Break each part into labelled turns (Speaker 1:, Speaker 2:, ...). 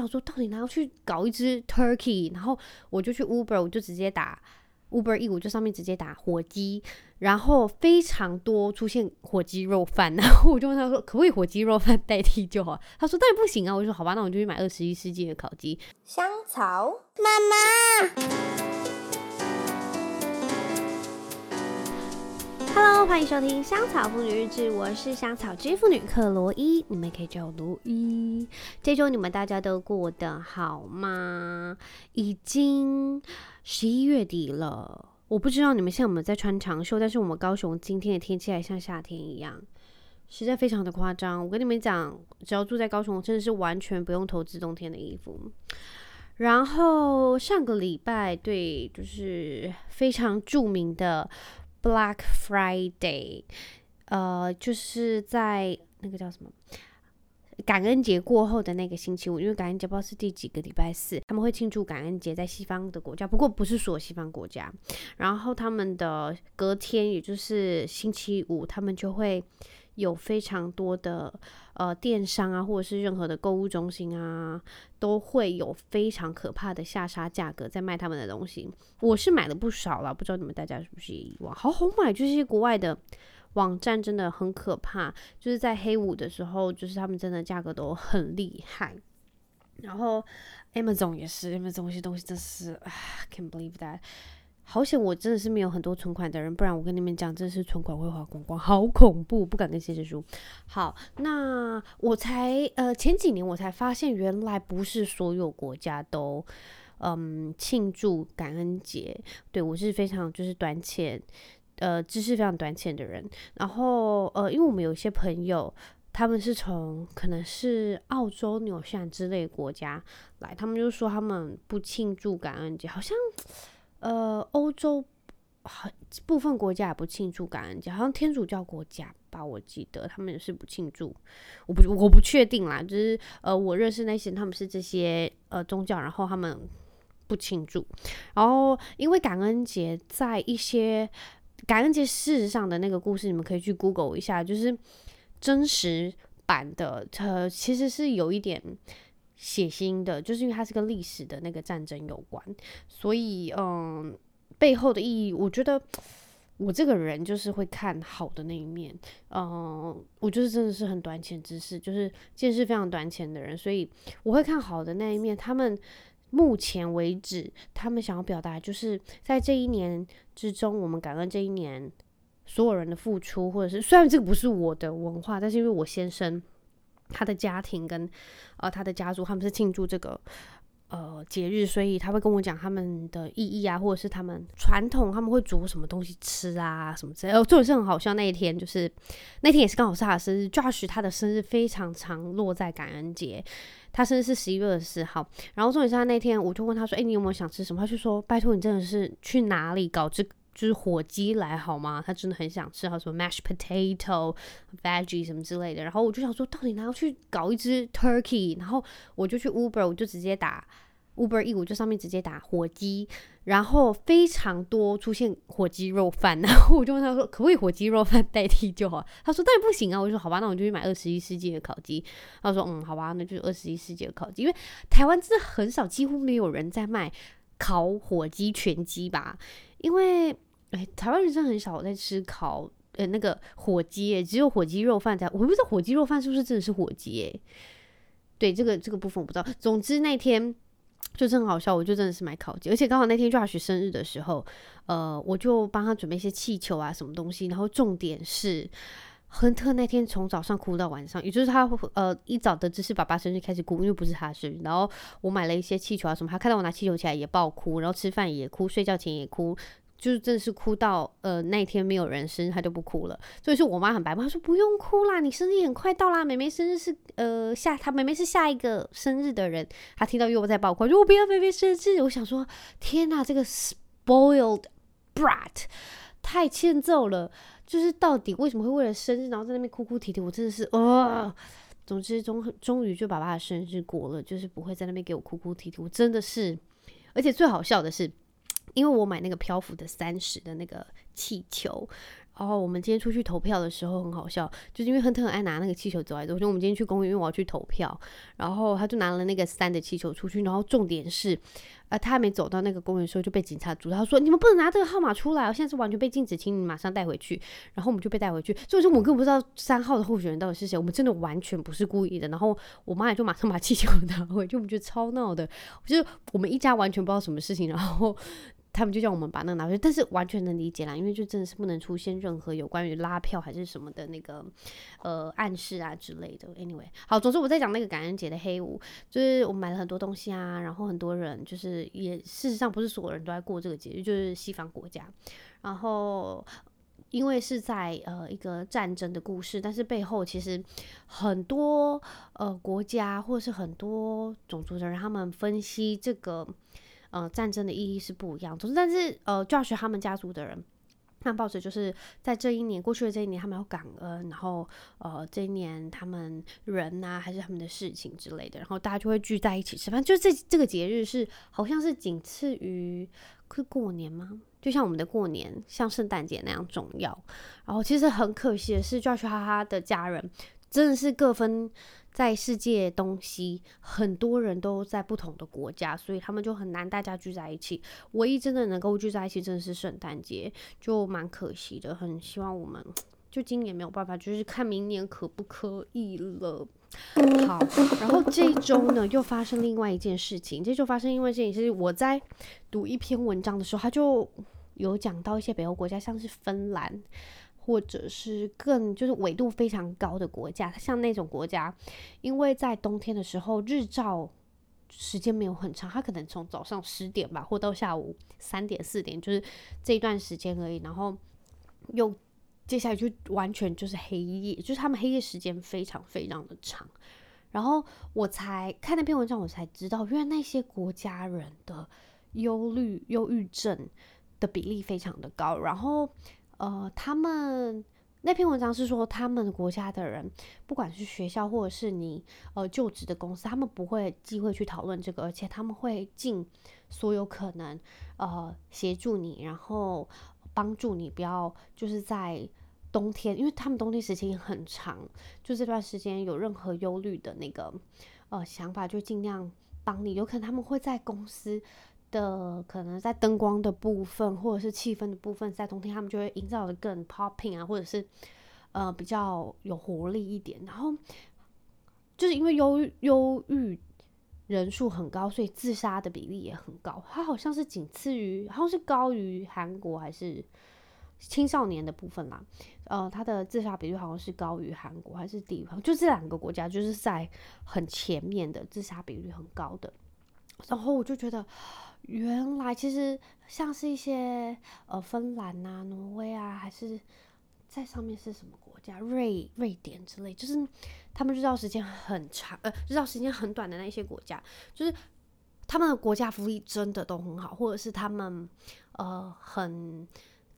Speaker 1: 想说，到底哪要去搞一只 turkey？然后我就去 Uber，我就直接打 Uber E，我就上面直接打火鸡，然后非常多出现火鸡肉饭，然后我就问他说，可不可以火鸡肉饭代替就好？他说但不行啊，我就说好吧，那我就去买二十一世纪的烤鸡。
Speaker 2: 香草妈妈。
Speaker 1: Hello，欢迎收听《香草妇女日志》，我是香草之妇女克罗伊，你们可以叫我罗伊。这周你们大家都过得好吗？已经十一月底了，我不知道你们现在有没有在穿长袖，但是我们高雄今天的天气还像夏天一样，实在非常的夸张。我跟你们讲，只要住在高雄，真的是完全不用投资冬天的衣服。然后上个礼拜，对，就是非常著名的。Black Friday，呃，就是在那个叫什么感恩节过后的那个星期五，因为感恩节不知道是第几个礼拜四，他们会庆祝感恩节，在西方的国家，不过不是所有西方国家。然后他们的隔天，也就是星期五，他们就会有非常多的呃电商啊，或者是任何的购物中心啊，都会有非常可怕的下杀价格在卖他们的东西。我是买了不少了，不知道你们大家是不是也以往，好好买，就是国外的网站真的很可怕，就是在黑五的时候，就是他们真的价格都很厉害。然后 Amazon 也是，Amazon 这些东西真是啊，can't believe that。好险，我真的是没有很多存款的人，不然我跟你们讲，真是存款会花光光，好恐怖，不敢跟先生说。好，那我才呃前几年我才发现，原来不是所有国家都嗯庆祝感恩节。对，我是非常就是短浅，呃知识非常短浅的人。然后呃，因为我们有一些朋友，他们是从可能是澳洲、纽西兰之类国家来，他们就说他们不庆祝感恩节，好像。呃，欧洲很部分国家也不庆祝感恩节，好像天主教国家吧，我记得他们也是不庆祝。我不我不确定啦，就是呃，我认识那些他们是这些呃宗教，然后他们不庆祝。然后因为感恩节在一些感恩节事实上的那个故事，你们可以去 Google 一下，就是真实版的，呃，其实是有一点。血腥的，就是因为它是跟历史的那个战争有关，所以嗯，背后的意义，我觉得我这个人就是会看好的那一面，嗯，我就是真的是很短浅知识，就是见识非常短浅的人，所以我会看好的那一面。他们目前为止，他们想要表达，就是在这一年之中，我们感恩这一年所有人的付出，或者是虽然这个不是我的文化，但是因为我先生。他的家庭跟呃他的家族，他们是庆祝这个呃节日，所以他会跟我讲他们的意义啊，或者是他们传统，他们会煮什么东西吃啊，什么之类。哦，这也是很好笑。那一天就是那天也是刚好是他的生日，Josh 他的生日非常常落在感恩节，他生日是十一月二十四号。然后重点是他那天，我就问他说：“哎，你有没有想吃什么？”他就说：“拜托你真的是去哪里搞这？”就是火鸡来好吗？他真的很想吃，他说 mashed potato、veggie 什么之类的。然后我就想说，到底哪要去搞一只 turkey？然后我就去 Uber，我就直接打 Uber E，我就上面直接打火鸡，然后非常多出现火鸡肉饭。然后我就问他说，可不可以火鸡肉饭代替就好？他说当然不行啊。我就说好吧，那我就去买二十一世纪的烤鸡。他说嗯，好吧，那就是二十一世纪的烤鸡，因为台湾真的很少，几乎没有人在卖烤火鸡全鸡吧。因为，哎，台湾人真的很少在吃烤，呃，那个火鸡，只有火鸡肉饭才。我不知道火鸡肉饭是不是真的是火鸡，哎，对，这个这个部分我不知道。总之那天就真很好笑，我就真的是买烤鸡，而且刚好那天 Josh 生日的时候，呃，我就帮他准备一些气球啊，什么东西。然后重点是，亨特那天从早上哭到晚上，也就是他呃一早得知是爸爸生日开始哭，因为不是他生日。然后我买了一些气球啊什么，他看到我拿气球起来也爆哭，然后吃饭也哭，睡觉前也哭。就是真的是哭到呃那天没有人生日他就不哭了，所以说我妈很白目，她说不用哭啦，你生日很快到啦，妹妹生日是呃下，她妹妹是下一个生日的人，她听到又在爆哭，说我不要妹妹生日，我想说天哪，这个 spoiled brat 太欠揍了，就是到底为什么会为了生日然后在那边哭哭啼啼，我真的是呃，总之终终于就爸爸的生日过了，就是不会在那边给我哭哭啼啼，我真的是，而且最好笑的是。因为我买那个漂浮的三十的那个气球，然后我们今天出去投票的时候很好笑，就是因为亨特很爱拿那个气球走来走去。我们今天去公园，因为我要去投票，然后他就拿了那个三的气球出去。然后重点是，呃，他还没走到那个公园的时候就被警察阻，他说：“你们不能拿这个号码出来，我现在是完全被禁止，请你马上带回去。”然后我们就被带回去。所以说，我们根本不知道三号的候选人到底是谁，我们真的完全不是故意的。然后我妈也就马上把气球 拿回去，我们觉得超闹的，就是我们一家完全不知道什么事情，然后。他们就叫我们把那个拿回去，但是完全能理解啦，因为就真的是不能出现任何有关于拉票还是什么的那个呃暗示啊之类的。Anyway，好，总之我在讲那个感恩节的黑五，就是我买了很多东西啊，然后很多人就是也事实上不是所有人都在过这个节日，就是西方国家。然后因为是在呃一个战争的故事，但是背后其实很多呃国家或是很多种族的人，他们分析这个。呃，战争的意义是不一样，总之，但是呃，Josh 他们家族的人，他们抱着就是在这一年过去的这一年，他们要感恩，然后呃，这一年他们人啊，还是他们的事情之类的，然后大家就会聚在一起吃饭。就这这个节日是好像是仅次于是过年吗？就像我们的过年，像圣诞节那样重要。然后其实很可惜的是，Josh 哈哈的家人真的是各分。在世界东西，很多人都在不同的国家，所以他们就很难大家聚在一起。唯一真的能够聚在一起，真的是圣诞节，就蛮可惜的。很希望我们就今年没有办法，就是看明年可不可以了。好，然后这一周呢，又发生另外一件事情。这周发生另外一件事情，我在读一篇文章的时候，他就有讲到一些北欧国家，像是芬兰。或者是更就是纬度非常高的国家，像那种国家，因为在冬天的时候日照时间没有很长，它可能从早上十点吧，或到下午三点四点，就是这一段时间而已。然后又接下来就完全就是黑夜，就是他们黑夜时间非常非常的长。然后我才看那篇文章，我才知道，因为那些国家人的忧虑、忧郁症的比例非常的高。然后。呃，他们那篇文章是说，他们国家的人，不管是学校或者是你呃就职的公司，他们不会忌讳去讨论这个，而且他们会尽所有可能呃协助你，然后帮助你不要就是在冬天，因为他们冬天时间很长，就这段时间有任何忧虑的那个呃想法，就尽量帮你。有可能他们会在公司。的可能在灯光的部分，或者是气氛的部分，在冬天他们就会营造的更 popping 啊，或者是呃比较有活力一点。然后就是因为忧忧郁人数很高，所以自杀的比例也很高。它好像是仅次于，好像是高于韩国还是青少年的部分啦。呃，它的自杀比率好像是高于韩国还是地方，就这两个国家就是在很前面的自杀比率很高的。然后我就觉得。原来其实像是一些呃芬兰啊、挪威啊，还是在上面是什么国家？瑞瑞典之类，就是他们日照时间很长，呃，日照时间很短的那一些国家，就是他们的国家福利真的都很好，或者是他们呃很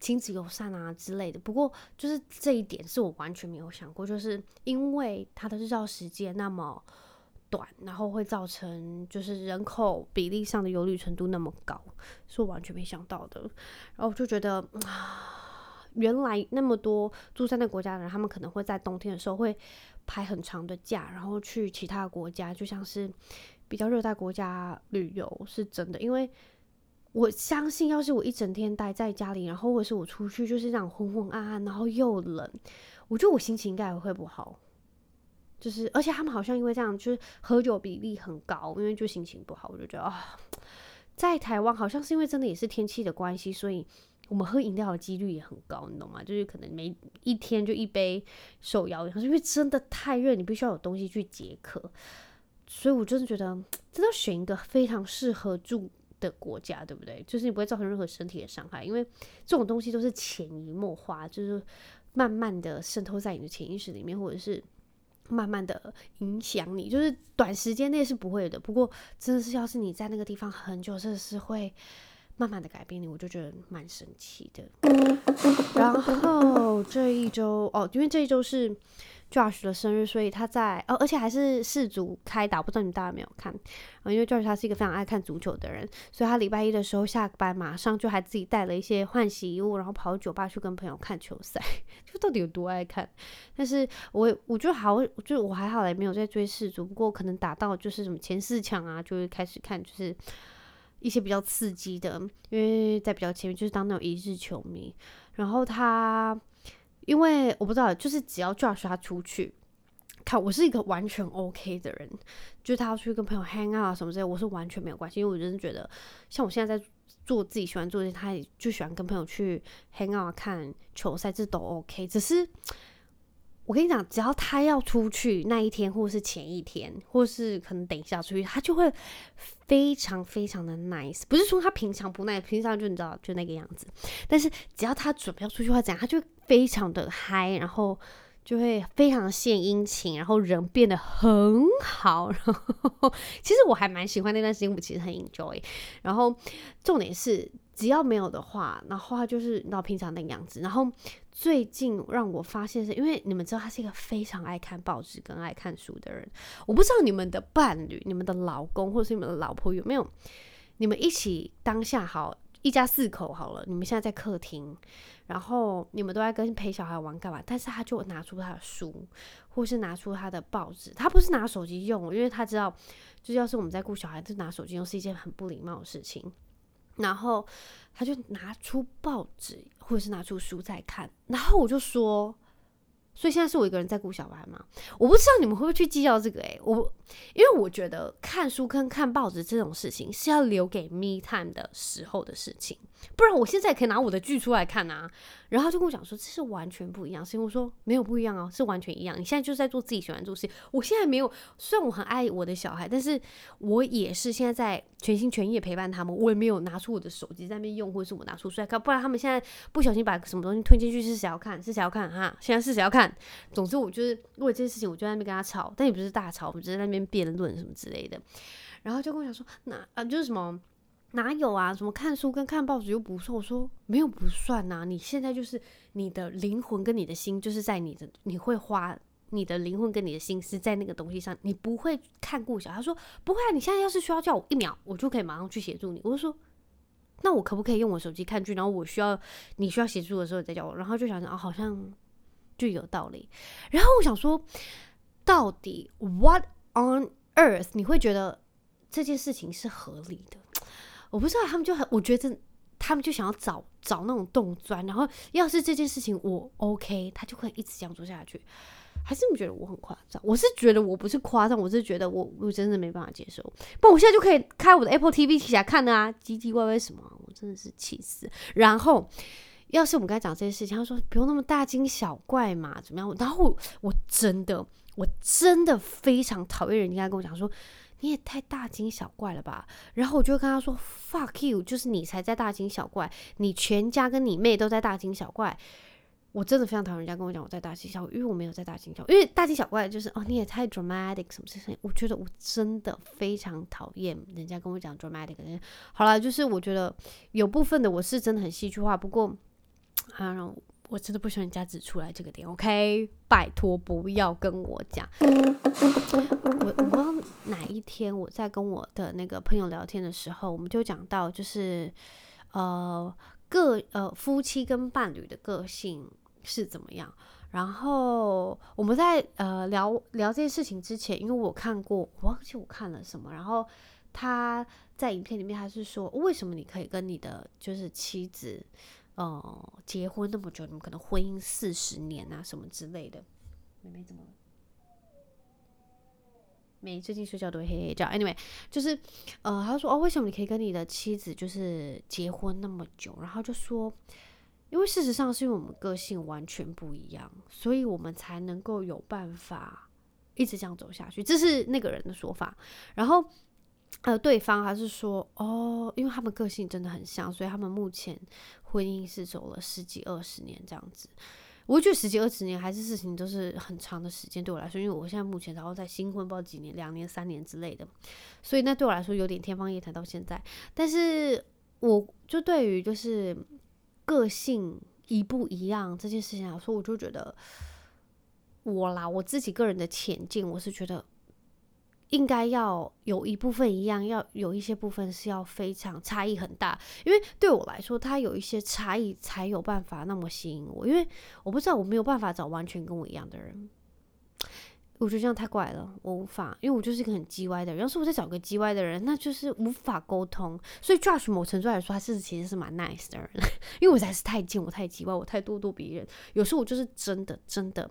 Speaker 1: 亲子友善啊之类的。不过就是这一点是我完全没有想过，就是因为它的日照时间那么。短，然后会造成就是人口比例上的忧虑程度那么高，是我完全没想到的。然后我就觉得啊，原来那么多住在那国家的人，他们可能会在冬天的时候会排很长的假，然后去其他国家，就像是比较热带国家旅游，是真的。因为我相信，要是我一整天待在家里，然后或者是我出去，就是这样昏昏暗暗，然后又冷，我觉得我心情应该也会不好。就是，而且他们好像因为这样，就是喝酒比例很高，因为就心情不好，我就觉得啊，在台湾好像是因为真的也是天气的关系，所以我们喝饮料的几率也很高，你懂吗？就是可能每一天就一杯手摇饮，因为真的太热，你必须要有东西去解渴，所以我真的觉得，真的选一个非常适合住的国家，对不对？就是你不会造成任何身体的伤害，因为这种东西都是潜移默化，就是慢慢的渗透在你的潜意识里面，或者是。慢慢的影响你，就是短时间内是不会的。不过，真的是要是你在那个地方很久，真的是会慢慢的改变你。我就觉得蛮神奇的。然后这一周哦，因为这一周是 Josh 的生日，所以他在哦，而且还是世足开打，不知道你们大家有没有看？因为 Josh 他是一个非常爱看足球的人，所以他礼拜一的时候下班马上就还自己带了一些换洗衣物，然后跑到酒吧去跟朋友看球赛，就到底有多爱看？但是我我觉得好，就我还好也，没有在追世足，不过可能打到就是什么前四强啊，就会开始看，就是一些比较刺激的，因为在比较前面就是当那种一日球迷，然后他。因为我不知道，就是只要 Josh 他出去看，我是一个完全 OK 的人，就是他要出去跟朋友 hang out 啊什么之类，我是完全没有关系。因为我真的觉得，像我现在在做自己喜欢做的事，他也就喜欢跟朋友去 hang out 看球赛，这都 OK。只是我跟你讲，只要他要出去那一天，或是前一天，或是可能等一下出去，他就会非常非常的 nice。不是说他平常不 nice，平常就你知道就那个样子。但是只要他准备要出去的话，怎样，他就。非常的嗨，然后就会非常献殷勤，然后人变得很好。然后其实我还蛮喜欢那段时间，我其实很 enjoy。然后重点是，只要没有的话，然后他就是到平常那个样子。然后最近让我发现是因为你们知道他是一个非常爱看报纸跟爱看书的人。我不知道你们的伴侣、你们的老公或者是你们的老婆有没有，你们一起当下好。一家四口好了，你们现在在客厅，然后你们都在跟陪小孩玩干嘛？但是他就拿出他的书，或是拿出他的报纸，他不是拿手机用，因为他知道，就要是我们在顾小孩，就拿手机用是一件很不礼貌的事情。然后他就拿出报纸，或者是拿出书在看，然后我就说。所以现在是我一个人在顾小孩嘛？我不知道你们会不会去计较这个诶、我因为我觉得看书跟看报纸这种事情是要留给 me time 的时候的事情，不然我现在可以拿我的剧出来看啊。然后就跟我讲说，这是完全不一样。所以我说没有不一样哦，是完全一样。你现在就是在做自己喜欢做事情。我现在没有，虽然我很爱我的小孩，但是我也是现在在全心全意陪伴他们。我也没有拿出我的手机在那边用，或者是我拿出出来看，不然他们现在不小心把什么东西吞进去，是谁要看？是谁要看？哈，现在是谁要看？总之，我就是为了这件事情，我就在那边跟他吵，但也不是大吵，我们只是在那边辩论什么之类的。然后就跟我讲说，那啊，就是什么。哪有啊？什么看书跟看报纸又不算？我说没有不算呐、啊。你现在就是你的灵魂跟你的心，就是在你的，你会花你的灵魂跟你的心思在那个东西上。你不会看顾小。他说不会啊。你现在要是需要叫我一秒，我就可以马上去协助你。我就说那我可不可以用我手机看剧？然后我需要你需要协助的时候再叫我。然后就想想哦，好像就有道理。然后我想说，到底 What on earth 你会觉得这件事情是合理的？我不知道，他们就很，我觉得他们就想要找找那种洞钻，然后要是这件事情我 OK，他就可以一直这样做下去。还是你觉得我很夸张？我是觉得我不是夸张，我是觉得我我真的没办法接受。不，我现在就可以开我的 Apple TV 起来看啊，唧唧歪歪什么，我真的是气死。然后，要是我们刚才讲这些事情，他说不用那么大惊小怪嘛，怎么样？然后我，真的，我真的非常讨厌人家跟我讲说。你也太大惊小怪了吧！然后我就跟他说：“Fuck you！” 就是你才在大惊小怪，你全家跟你妹都在大惊小怪。我真的非常讨厌人家跟我讲我在大惊小怪，因为我没有在大惊小怪。因为大惊小怪就是哦，你也太 dramatic 什么事情？我觉得我真的非常讨厌人家跟我讲 dramatic。好了，就是我觉得有部分的我是真的很戏剧化，不过啊。我真的不喜欢人家指出来这个点，OK？拜托不要跟我讲。我我不知道哪一天我在跟我的那个朋友聊天的时候，我们就讲到，就是呃个呃夫妻跟伴侣的个性是怎么样。然后我们在呃聊聊这件事情之前，因为我看过，我忘记我看了什么。然后他在影片里面他是说，为什么你可以跟你的就是妻子。哦、结婚那么久，你们可能婚姻四十年啊，什么之类的。妹妹怎么了？妹最近睡觉都会嘿嘿叫。Anyway，就是呃，他说哦，为什么你可以跟你的妻子就是结婚那么久？然后就说，因为事实上是因为我们个性完全不一样，所以我们才能够有办法一直这样走下去。这是那个人的说法。然后。呃，对方还是说哦，因为他们个性真的很像，所以他们目前婚姻是走了十几二十年这样子。我觉得十几二十年还是事情都是很长的时间对我来说，因为我现在目前然后在新婚不知道几年，两年三年之类的，所以那对我来说有点天方夜谭到现在。但是我就对于就是个性一不一样这件事情来说，我就觉得我啦，我自己个人的浅见，我是觉得应该要有一部分一样，要有一些部分是要非常差异很大，因为对我来说，它有一些差异才有办法那么吸引我，因为我不知道我没有办法找完全跟我一样的人。我觉得这样太怪了，我无法，因为我就是一个很叽歪的人。要是我再找个叽歪的人，那就是无法沟通。所以 Josh 某程度来说，他是其实是蛮 nice 的人，因为我实在是太贱，我太叽歪，我太咄咄逼人。有时候我就是真的真的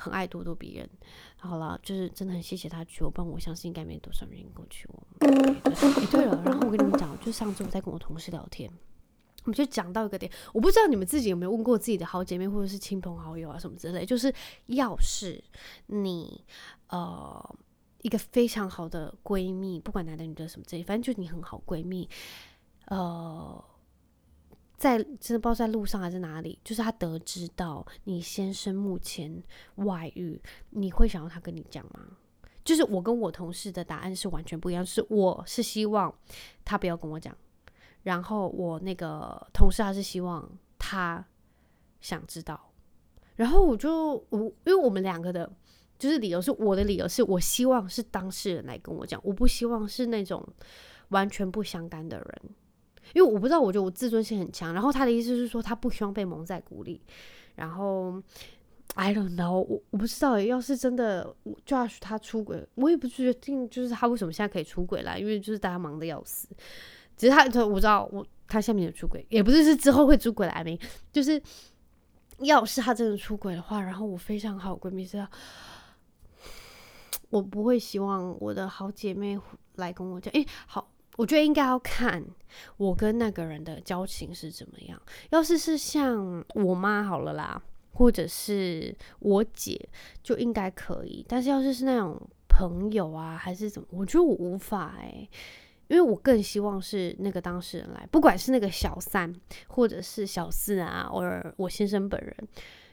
Speaker 1: 很爱咄咄逼人。好了，就是真的很谢谢他娶我，不然我相信应该没多少人能够娶我。哎，对了，然后我跟你们讲，就上次我在跟我同事聊天。我们就讲到一个点，我不知道你们自己有没有问过自己的好姐妹或者是亲朋好友啊什么之类，就是要是你呃一个非常好的闺蜜，不管男的女的什么之类，反正就你很好闺蜜，呃，在真的不知道在路上还是哪里，就是他得知到你先生目前外遇，你会想要他跟你讲吗？就是我跟我同事的答案是完全不一样，是我是希望他不要跟我讲。然后我那个同事他是希望他想知道，然后我就我因为我们两个的，就是理由是我的理由是我希望是当事人来跟我讲，我不希望是那种完全不相干的人，因为我不知道，我觉得我自尊心很强。然后他的意思是说他不希望被蒙在鼓里。然后 I don't know，我我不知道，要是真的 Josh 他出轨，我也不确定，就是他为什么现在可以出轨啦，因为就是大家忙得要死。其实他，我知道我他下面有出轨，也不是是之后会出轨来没，就是要是他真的出轨的话，然后我非常好闺蜜是，我不会希望我的好姐妹来跟我讲，诶，好，我觉得应该要看我跟那个人的交情是怎么样。要是是像我妈好了啦，或者是我姐，就应该可以。但是要是是那种朋友啊，还是怎么，我觉得我无法诶、因为我更希望是那个当事人来，不管是那个小三或者是小四啊，或者我先生本人，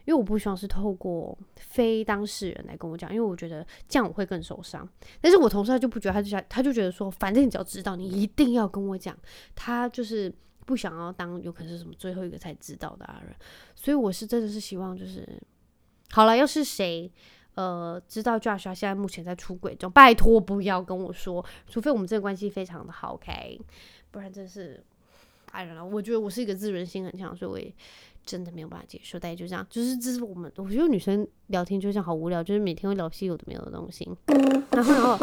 Speaker 1: 因为我不希望是透过非当事人来跟我讲，因为我觉得这样我会更受伤。但是我同事他就不觉得，他就想，他就觉得说，反正你只要知道，你一定要跟我讲。他就是不想要当有可能是什么最后一个才知道的人，所以我是真的是希望就是，好了，要是谁。呃，知道 Josh 现在目前在出轨中，拜托不要跟我说，除非我们这个关系非常的好，OK，不然真是，I don't know，我觉得我是一个自尊心很强，所以我也真的没有办法接受。大家就这样，就是这是我们，我觉得女生聊天就这样好无聊，就是每天会聊些有的没有的东西。然后，然后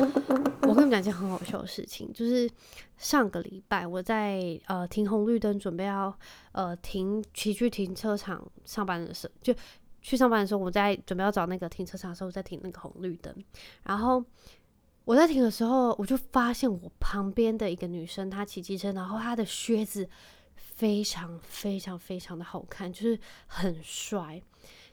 Speaker 1: 我跟你们讲件很好笑的事情，就是上个礼拜我在呃停红绿灯，准备要呃停骑去停车场上班的时候，就。去上班的时候，我在准备要找那个停车场的时候，我在停那个红绿灯。然后我在停的时候，我就发现我旁边的一个女生，她骑机车，然后她的靴子非常非常非常的好看，就是很帅，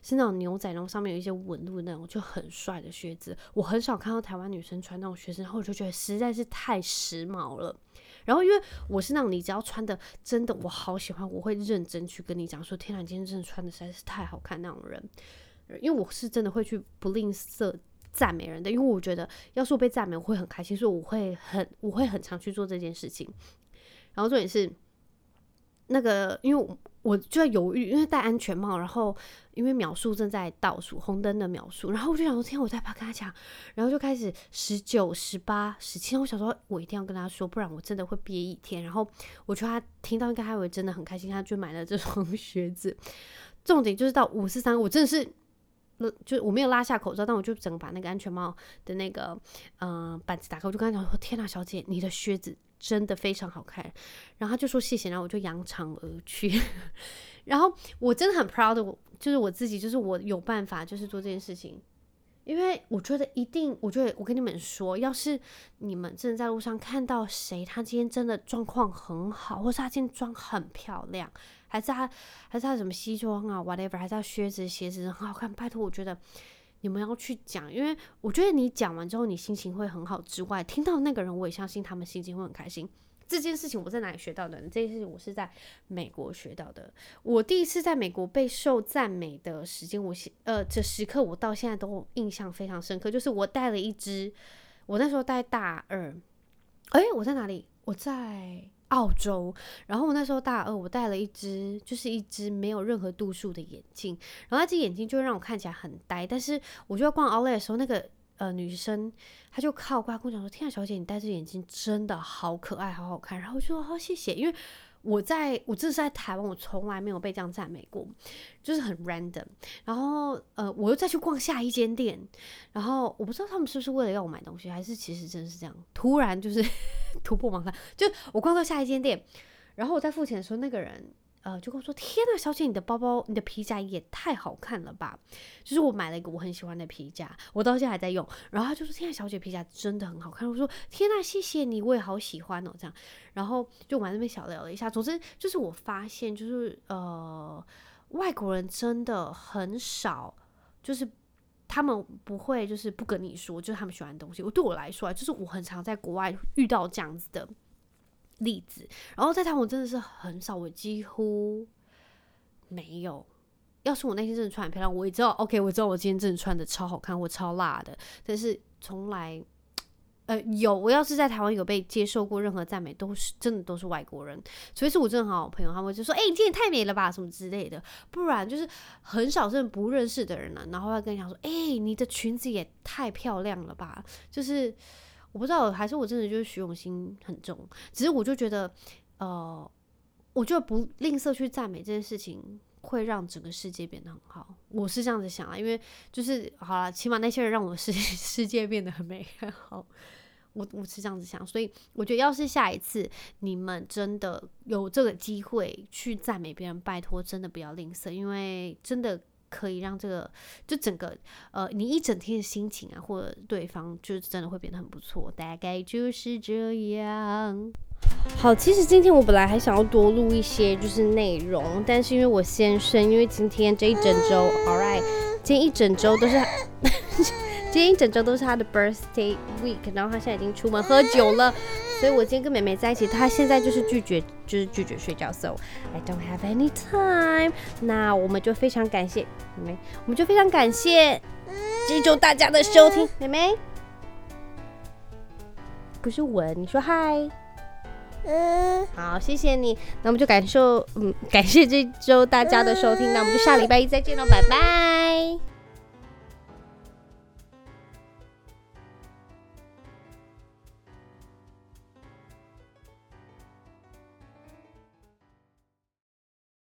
Speaker 1: 是那种牛仔绒上面有一些纹路那种，就很帅的靴子。我很少看到台湾女生穿那种靴子，然后我就觉得实在是太时髦了。然后，因为我是那种你只要穿的真的我好喜欢，我会认真去跟你讲说，天哪，今天真的穿的实在是太好看那种人。因为我是真的会去不吝啬赞美人的，因为我觉得要是我被赞美，我会很开心，所以我会很我会很常去做这件事情。然后重点是。那个，因为我就在犹豫，因为戴安全帽，然后因为秒数正在倒数，红灯的秒数，然后我就想说，天，我再不要跟他讲，然后就开始十九、十八、十七，我想说，我一定要跟他说，不然我真的会憋一天。然后我觉得他听到应该还以为真的很开心，他就买了这双 靴子。重点就是到五四三，我真的是，就我没有拉下口罩，但我就整个把那个安全帽的那个嗯、板子打开，我就跟他讲说，天呐，小姐，你的靴子。真的非常好看，然后他就说谢谢，然后我就扬长而去。然后我真的很 proud 的，就是我自己，就是我有办法，就是做这件事情。因为我觉得一定，我觉得我跟你们说，要是你们真的在路上看到谁，他今天真的状况很好，或是他今天妆很漂亮，还是他还是他什么西装啊，whatever，还是他靴子鞋子很好看，拜托，我觉得。你们要去讲，因为我觉得你讲完之后，你心情会很好。之外，听到那个人，我也相信他们心情会很开心。这件事情我在哪里学到的？这件事情我是在美国学到的。我第一次在美国被受赞美的时间，我呃，这时刻我到现在都印象非常深刻。就是我带了一支，我那时候带大二，诶，我在哪里？我在澳洲，然后我那时候大二，我戴了一只就是一只没有任何度数的眼镜，然后那只眼镜就让我看起来很呆。但是我就要逛 Outlet 的时候，那个呃女生她就靠过来跟我讲说：“天啊，小姐，你戴这眼镜真的好可爱，好好看。”然后我就说：“好，谢谢。”因为我在我这是在台湾，我从来没有被这样赞美过，就是很 random。然后呃，我又再去逛下一间店，然后我不知道他们是不是为了要我买东西，还是其实真的是这样，突然就是 突破盲肠，就我逛到下一间店，然后我在付钱的时候，那个人。呃，就跟我说：“天呐，小姐，你的包包，你的皮夹也太好看了吧！就是我买了一个我很喜欢的皮夹，我到现在还在用。然后他就说：天呐，小姐，皮夹真的很好看。我说：天呐，谢谢你，我也好喜欢哦。这样，然后就我们那边小聊了一下。总之，就是我发现，就是呃，外国人真的很少，就是他们不会就是不跟你说，就是他们喜欢的东西。我对我来说啊，就是我很常在国外遇到这样子的。”例子，然后在台湾我真的是很少，我几乎没有。要是我那天真的穿很漂亮，我也知道，OK，我知道我今天真的穿的超好看，或超辣的。但是从来，呃，有我要是在台湾有被接受过任何赞美，都是真的都是外国人。所以是我真的好朋友，他们就说：“哎、你今天太美了吧，什么之类的。”不然就是很少真的不认识的人了、然后要跟你讲说：“哎、你的裙子也太漂亮了吧。”就是。我不知道，还是我真的就是虚荣心很重。只是我就觉得，呃，我就不吝啬去赞美这件事情，会让整个世界变得很好。我是这样子想啊，因为就是好了，起码那些人让我世 世界变得很美很好。我我是这样子想，所以我觉得，要是下一次你们真的有这个机会去赞美别人，拜托真的不要吝啬，因为真的。可以让这个就整个呃，你一整天的心情啊，或者对方就是真的会变得很不错，大概就是这样。好，其实今天我本来还想要多录一些就是内容，但是因为我先生，因为今天这一整周，All right，今天一整周都是。今天一整周都是他的 birthday week，然后他现在已经出门喝酒了，所以我今天跟妹妹在一起，他现在就是拒绝，就是拒绝睡觉，so I don't have any time。那我们就非常感谢妹妹，我们就非常感谢这一周大家的收听，妹妹。不是吻，你说嗨，嗯，好，谢谢你，那我们就感受，嗯，感谢这周大家的收听，那我们就下礼拜一再见喽，拜拜。